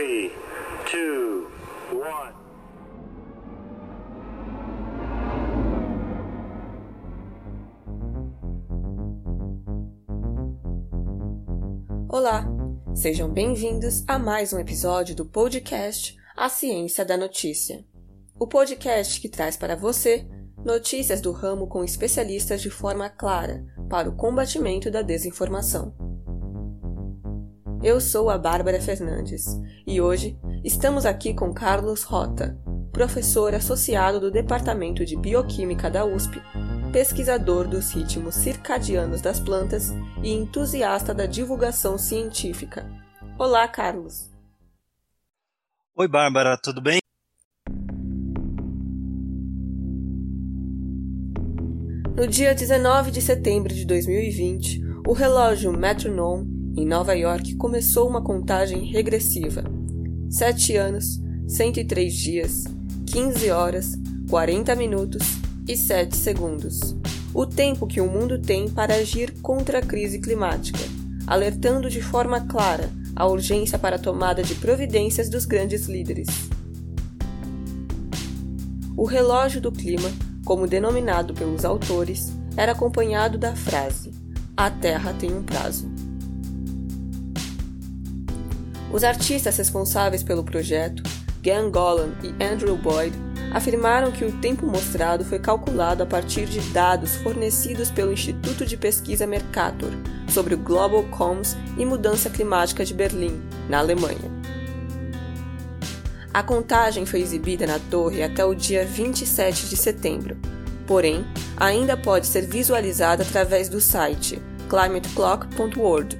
3, 2, 1. Olá, sejam bem-vindos a mais um episódio do podcast A Ciência da Notícia. O podcast que traz para você notícias do ramo com especialistas de forma clara para o combatimento da desinformação. Eu sou a Bárbara Fernandes e hoje estamos aqui com Carlos Rota, professor associado do Departamento de Bioquímica da USP pesquisador dos ritmos circadianos das plantas e entusiasta da divulgação científica. Olá, Carlos. Oi, Bárbara, tudo bem? No dia 19 de setembro de 2020, o relógio Metronome, em Nova York, começou uma contagem regressiva. 7 anos, 103 dias, 15 horas, 40 minutos e 7 segundos. O tempo que o mundo tem para agir contra a crise climática, alertando de forma clara a urgência para a tomada de providências dos grandes líderes. O relógio do clima, como denominado pelos autores, era acompanhado da frase: A Terra tem um prazo. Os artistas responsáveis pelo projeto, Gan Golan e Andrew Boyd, afirmaram que o tempo mostrado foi calculado a partir de dados fornecidos pelo Instituto de Pesquisa Mercator sobre o Global Coms e Mudança Climática de Berlim, na Alemanha. A contagem foi exibida na torre até o dia 27 de setembro, porém, ainda pode ser visualizada através do site climateclock.org.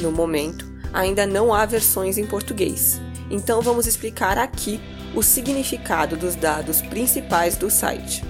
No momento, ainda não há versões em português, então vamos explicar aqui o significado dos dados principais do site.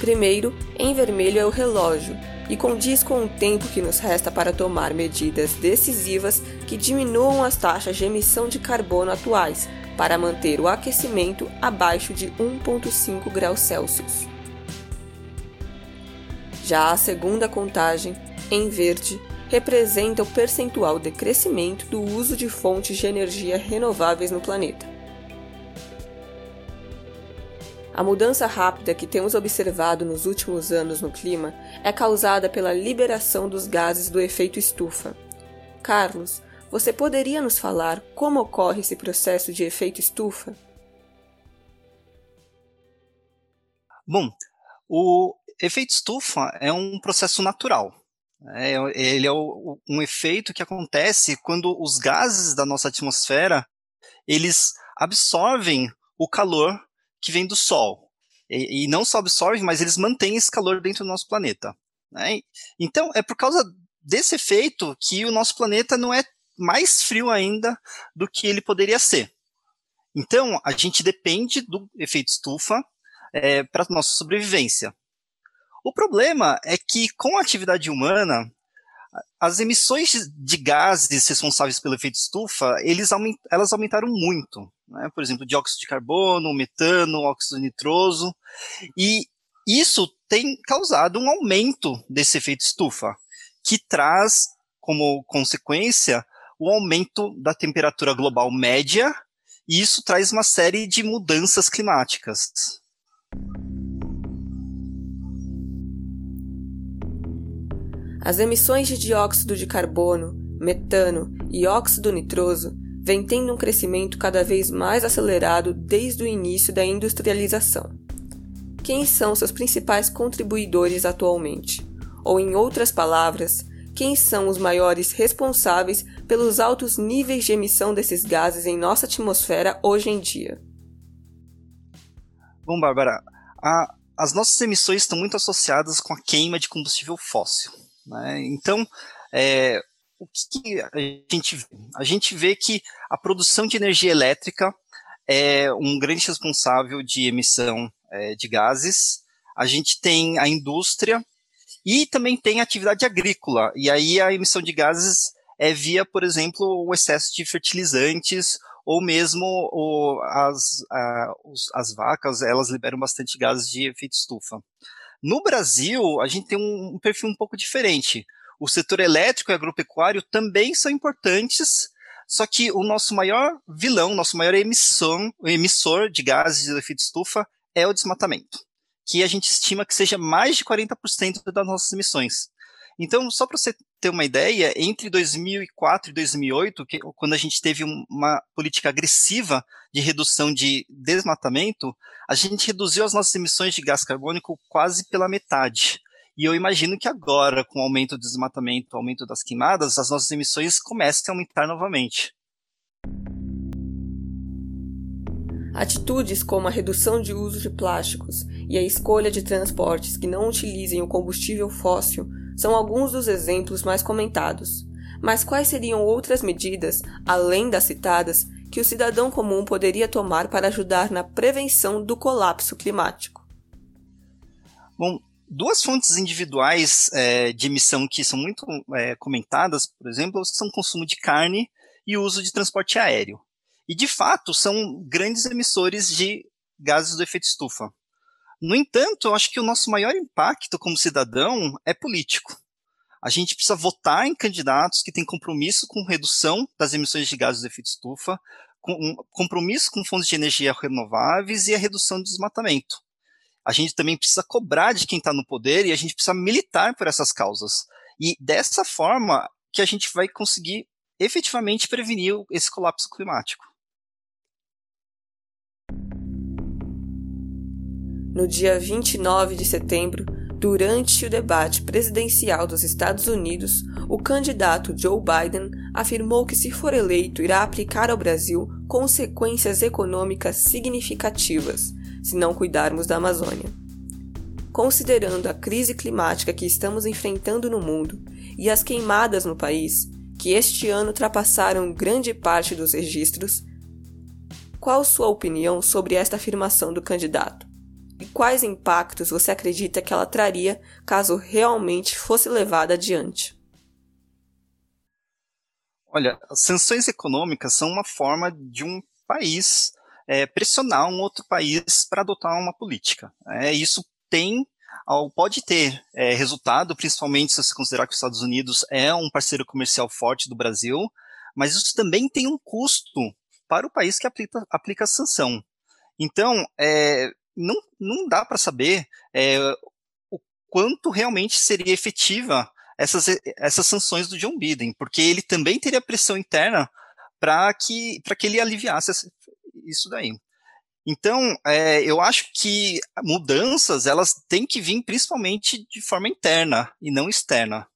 Primeiro, em vermelho é o relógio e condiz com o tempo que nos resta para tomar medidas decisivas que diminuam as taxas de emissão de carbono atuais para manter o aquecimento abaixo de 1,5 graus Celsius. Já a segunda contagem, em verde, representa o percentual de crescimento do uso de fontes de energia renováveis no planeta. A mudança rápida que temos observado nos últimos anos no clima é causada pela liberação dos gases do efeito estufa. Carlos, você poderia nos falar como ocorre esse processo de efeito estufa? Bom, o efeito estufa é um processo natural é, ele é o, um efeito que acontece quando os gases da nossa atmosfera eles absorvem o calor que vem do Sol. E, e não só absorvem, mas eles mantêm esse calor dentro do nosso planeta. Né? Então, é por causa desse efeito que o nosso planeta não é mais frio ainda do que ele poderia ser. Então, a gente depende do efeito estufa é, para nossa sobrevivência. O problema é que, com a atividade humana, as emissões de gases responsáveis pelo efeito estufa, eles aument, elas aumentaram muito. Né? Por exemplo, dióxido de carbono, metano, óxido nitroso. E isso tem causado um aumento desse efeito estufa, que traz como consequência o aumento da temperatura global média, e isso traz uma série de mudanças climáticas. As emissões de dióxido de carbono, metano e óxido nitroso vêm tendo um crescimento cada vez mais acelerado desde o início da industrialização. Quem são seus principais contribuidores atualmente? Ou, em outras palavras, quem são os maiores responsáveis pelos altos níveis de emissão desses gases em nossa atmosfera hoje em dia? Bom, Bárbara, a, as nossas emissões estão muito associadas com a queima de combustível fóssil. Né? Então, é, o que a gente vê? A gente vê que a produção de energia elétrica é um grande responsável de emissão é, de gases. A gente tem a indústria e também tem a atividade agrícola. E aí a emissão de gases é via, por exemplo, o excesso de fertilizantes ou mesmo o, as, a, os, as vacas, elas liberam bastante gases de efeito estufa. No Brasil, a gente tem um, perfil um pouco diferente. O setor elétrico e agropecuário também são importantes, só que o nosso maior vilão, nosso maior emissão, emissor de gases de efeito estufa é o desmatamento, que a gente estima que seja mais de 40% das nossas emissões. Então, só para você ter uma ideia, entre 2004 e 2008, que, quando a gente teve uma política agressiva de redução de desmatamento, a gente reduziu as nossas emissões de gás carbônico quase pela metade. E eu imagino que agora, com o aumento do desmatamento, o aumento das queimadas, as nossas emissões comecem a aumentar novamente. Atitudes como a redução de uso de plásticos e a escolha de transportes que não utilizem o combustível fóssil são alguns dos exemplos mais comentados. Mas quais seriam outras medidas, além das citadas, que o cidadão comum poderia tomar para ajudar na prevenção do colapso climático? Bom, duas fontes individuais é, de emissão que são muito é, comentadas, por exemplo, são o consumo de carne e o uso de transporte aéreo. E, de fato, são grandes emissores de gases do efeito estufa. No entanto, eu acho que o nosso maior impacto como cidadão é político. A gente precisa votar em candidatos que têm compromisso com redução das emissões de gases de efeito estufa, com um compromisso com fontes de energia renováveis e a redução do desmatamento. A gente também precisa cobrar de quem está no poder e a gente precisa militar por essas causas. E dessa forma que a gente vai conseguir efetivamente prevenir esse colapso climático. No dia 29 de setembro, durante o debate presidencial dos Estados Unidos, o candidato Joe Biden afirmou que, se for eleito, irá aplicar ao Brasil consequências econômicas significativas se não cuidarmos da Amazônia. Considerando a crise climática que estamos enfrentando no mundo e as queimadas no país, que este ano ultrapassaram grande parte dos registros, qual sua opinião sobre esta afirmação do candidato? E quais impactos você acredita que ela traria caso realmente fosse levada adiante? Olha, as sanções econômicas são uma forma de um país é, pressionar um outro país para adotar uma política. É, isso tem pode ter é, resultado, principalmente se você considerar que os Estados Unidos é um parceiro comercial forte do Brasil, mas isso também tem um custo para o país que aplica, aplica a sanção. Então, é, não, não dá para saber é, o quanto realmente seria efetiva essas, essas sanções do John Biden, porque ele também teria pressão interna para que, que ele aliviasse isso daí. Então, é, eu acho que mudanças elas têm que vir principalmente de forma interna e não externa.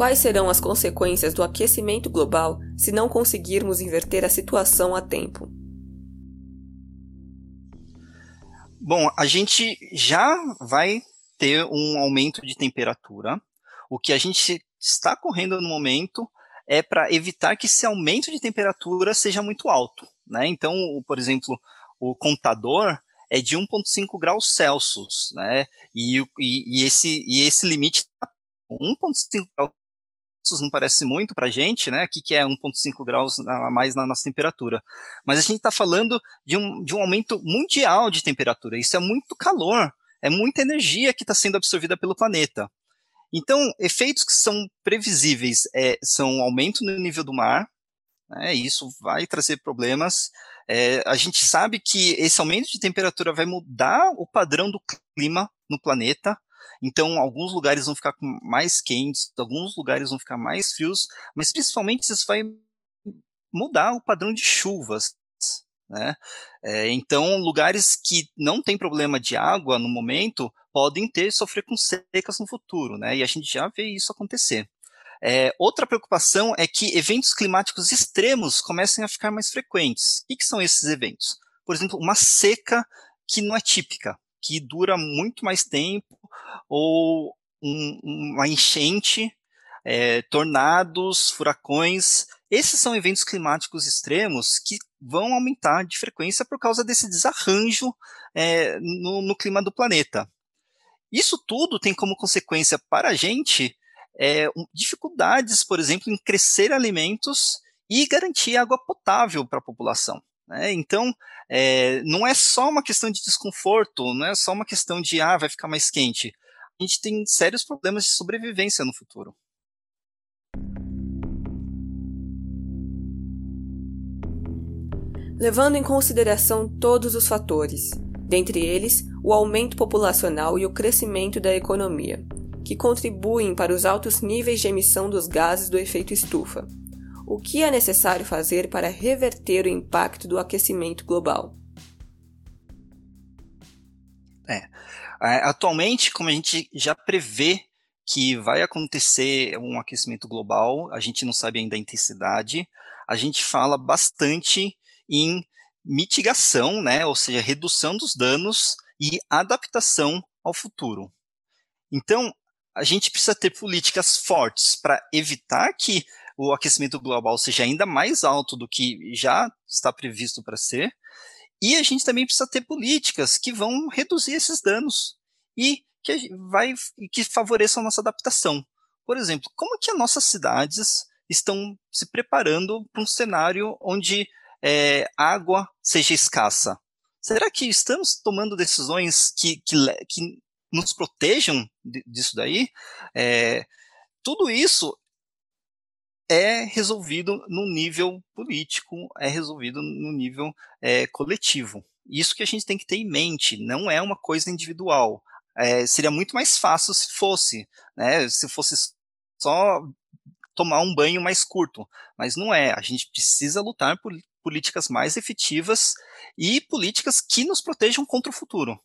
Quais serão as consequências do aquecimento global se não conseguirmos inverter a situação a tempo? Bom, a gente já vai ter um aumento de temperatura. O que a gente está correndo no momento é para evitar que esse aumento de temperatura seja muito alto. Né? Então, por exemplo, o contador é de 1,5 graus Celsius, né? E, e, e, esse, e esse limite 1,5 graus não parece muito para a gente, né? Aqui que é 1,5 graus a mais na nossa temperatura. Mas a gente está falando de um, de um aumento mundial de temperatura. Isso é muito calor, é muita energia que está sendo absorvida pelo planeta. Então, efeitos que são previsíveis é, são aumento no nível do mar, né, isso vai trazer problemas. É, a gente sabe que esse aumento de temperatura vai mudar o padrão do clima no planeta, então, alguns lugares vão ficar mais quentes, alguns lugares vão ficar mais frios, mas principalmente isso vai mudar o padrão de chuvas. Né? É, então, lugares que não tem problema de água no momento podem ter sofrer com secas no futuro, né? E a gente já vê isso acontecer. É, outra preocupação é que eventos climáticos extremos comecem a ficar mais frequentes. O que, que são esses eventos? Por exemplo, uma seca que não é típica, que dura muito mais tempo, ou um, uma enchente, é, tornados, furacões. Esses são eventos climáticos extremos que vão aumentar de frequência por causa desse desarranjo é, no, no, clima do planeta. Isso tudo tem como consequência para a gente é, dificuldades, por exemplo, em crescer alimentos e garantir água potável para a população. Né? Então, é, não é só uma questão de desconforto, não é só uma questão de, ah, vai ficar mais quente. A gente tem sérios problemas de sobrevivência no futuro. Levando em consideração todos os fatores, dentre eles o aumento populacional e o crescimento da economia, que contribuem para os altos níveis de emissão dos gases do efeito estufa, o que é necessário fazer para reverter o impacto do aquecimento global? É, atualmente, como a gente já prevê que vai acontecer um aquecimento global, a gente não sabe ainda a intensidade, a gente fala bastante em mitigação, né, ou seja, redução dos danos e adaptação ao futuro. Então, a gente precisa ter políticas fortes para evitar que o aquecimento global seja ainda mais alto do que já está previsto para ser, e a gente também precisa ter políticas que vão reduzir esses danos e que vai que favoreçam a nossa adaptação. Por exemplo, como que as nossas cidades estão se preparando para um cenário onde é, água seja escassa? Será que estamos tomando decisões que, que, que nos protejam disso daí? É, tudo isso é resolvido no nível político, é resolvido no nível é, coletivo. Isso que a gente tem que ter em mente, não é uma coisa individual. É, seria muito mais fácil se fosse, né, se fosse só tomar um banho mais curto, mas não é. A gente precisa lutar por políticas mais efetivas e políticas que nos protejam contra o futuro.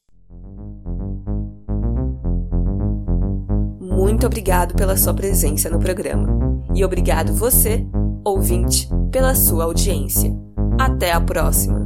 Muito obrigado pela sua presença no programa. E obrigado você, ouvinte, pela sua audiência. Até a próxima!